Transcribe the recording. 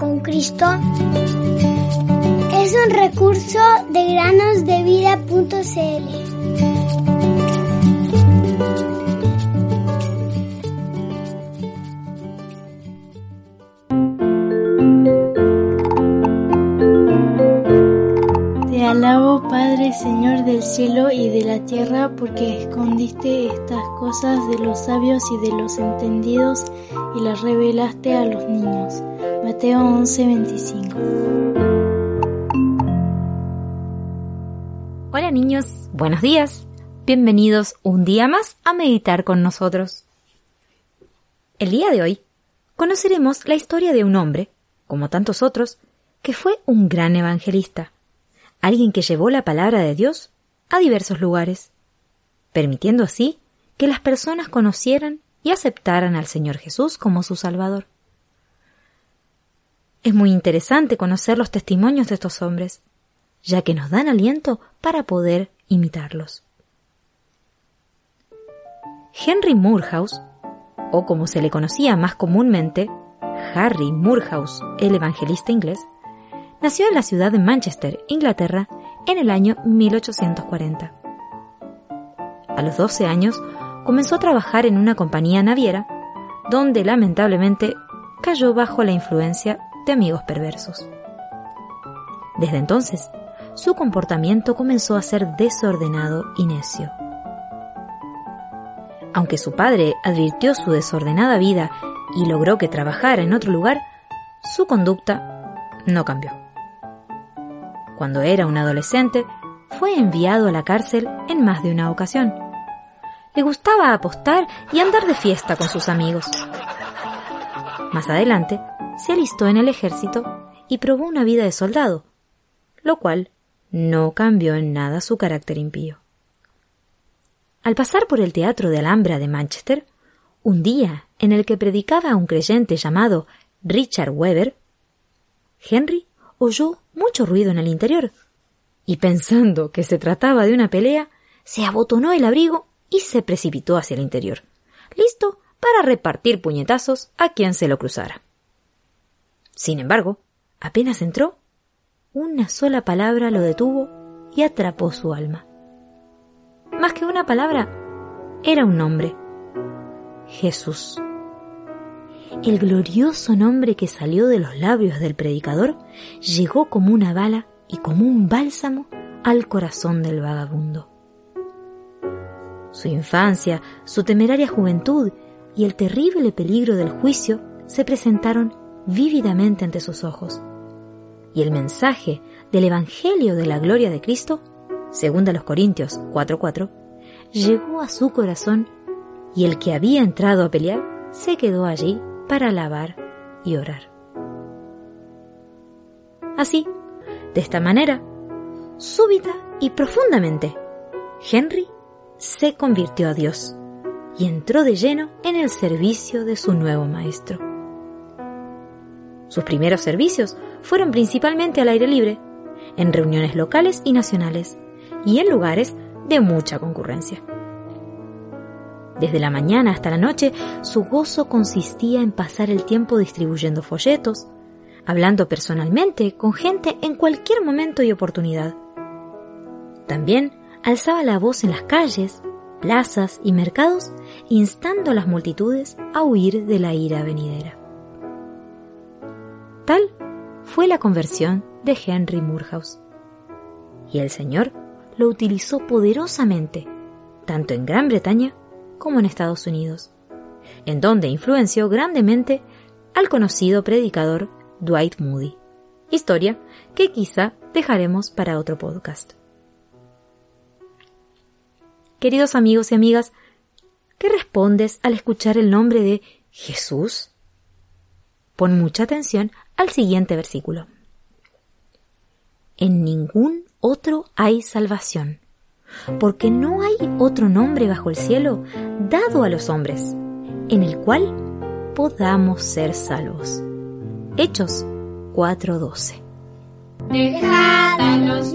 con Cristo es un recurso de granosdevida.cl. Te alabo, Padre, Señor del cielo y de la tierra, porque escondiste estas cosas de los sabios y de los entendidos y las revelaste a los niños. Mateo 11:25 Hola niños, buenos días. Bienvenidos un día más a meditar con nosotros. El día de hoy conoceremos la historia de un hombre, como tantos otros, que fue un gran evangelista alguien que llevó la palabra de Dios a diversos lugares, permitiendo así que las personas conocieran y aceptaran al Señor Jesús como su Salvador. Es muy interesante conocer los testimonios de estos hombres, ya que nos dan aliento para poder imitarlos. Henry Moorhouse, o como se le conocía más comúnmente, Harry Moorhouse, el evangelista inglés, nació en la ciudad de Manchester, Inglaterra, en el año 1840. A los 12 años comenzó a trabajar en una compañía naviera, donde lamentablemente cayó bajo la influencia de amigos perversos. Desde entonces, su comportamiento comenzó a ser desordenado y necio. Aunque su padre advirtió su desordenada vida y logró que trabajara en otro lugar, su conducta no cambió cuando era un adolescente, fue enviado a la cárcel en más de una ocasión. Le gustaba apostar y andar de fiesta con sus amigos. Más adelante, se alistó en el ejército y probó una vida de soldado, lo cual no cambió en nada su carácter impío. Al pasar por el Teatro de Alhambra de Manchester, un día en el que predicaba a un creyente llamado Richard Weber, Henry oyó mucho ruido en el interior, y pensando que se trataba de una pelea, se abotonó el abrigo y se precipitó hacia el interior, listo para repartir puñetazos a quien se lo cruzara. Sin embargo, apenas entró, una sola palabra lo detuvo y atrapó su alma. Más que una palabra, era un nombre. Jesús. El glorioso nombre que salió de los labios del predicador llegó como una bala y como un bálsamo al corazón del vagabundo. Su infancia, su temeraria juventud y el terrible peligro del juicio se presentaron vívidamente ante sus ojos. Y el mensaje del Evangelio de la gloria de Cristo, según a los Corintios 4:4, llegó a su corazón y el que había entrado a pelear se quedó allí para alabar y orar. Así, de esta manera, súbita y profundamente, Henry se convirtió a Dios y entró de lleno en el servicio de su nuevo maestro. Sus primeros servicios fueron principalmente al aire libre, en reuniones locales y nacionales, y en lugares de mucha concurrencia. Desde la mañana hasta la noche, su gozo consistía en pasar el tiempo distribuyendo folletos, hablando personalmente con gente en cualquier momento y oportunidad. También alzaba la voz en las calles, plazas y mercados, instando a las multitudes a huir de la ira venidera. Fue la conversión de Henry Moorhouse. Y el Señor lo utilizó poderosamente, tanto en Gran Bretaña como en Estados Unidos, en donde influenció grandemente al conocido predicador Dwight Moody, historia que quizá dejaremos para otro podcast. Queridos amigos y amigas, ¿qué respondes al escuchar el nombre de Jesús? Pon mucha atención al siguiente versículo. En ningún otro hay salvación porque no hay otro nombre bajo el cielo dado a los hombres, en el cual podamos ser salvos. Hechos 4:12 Dejad a los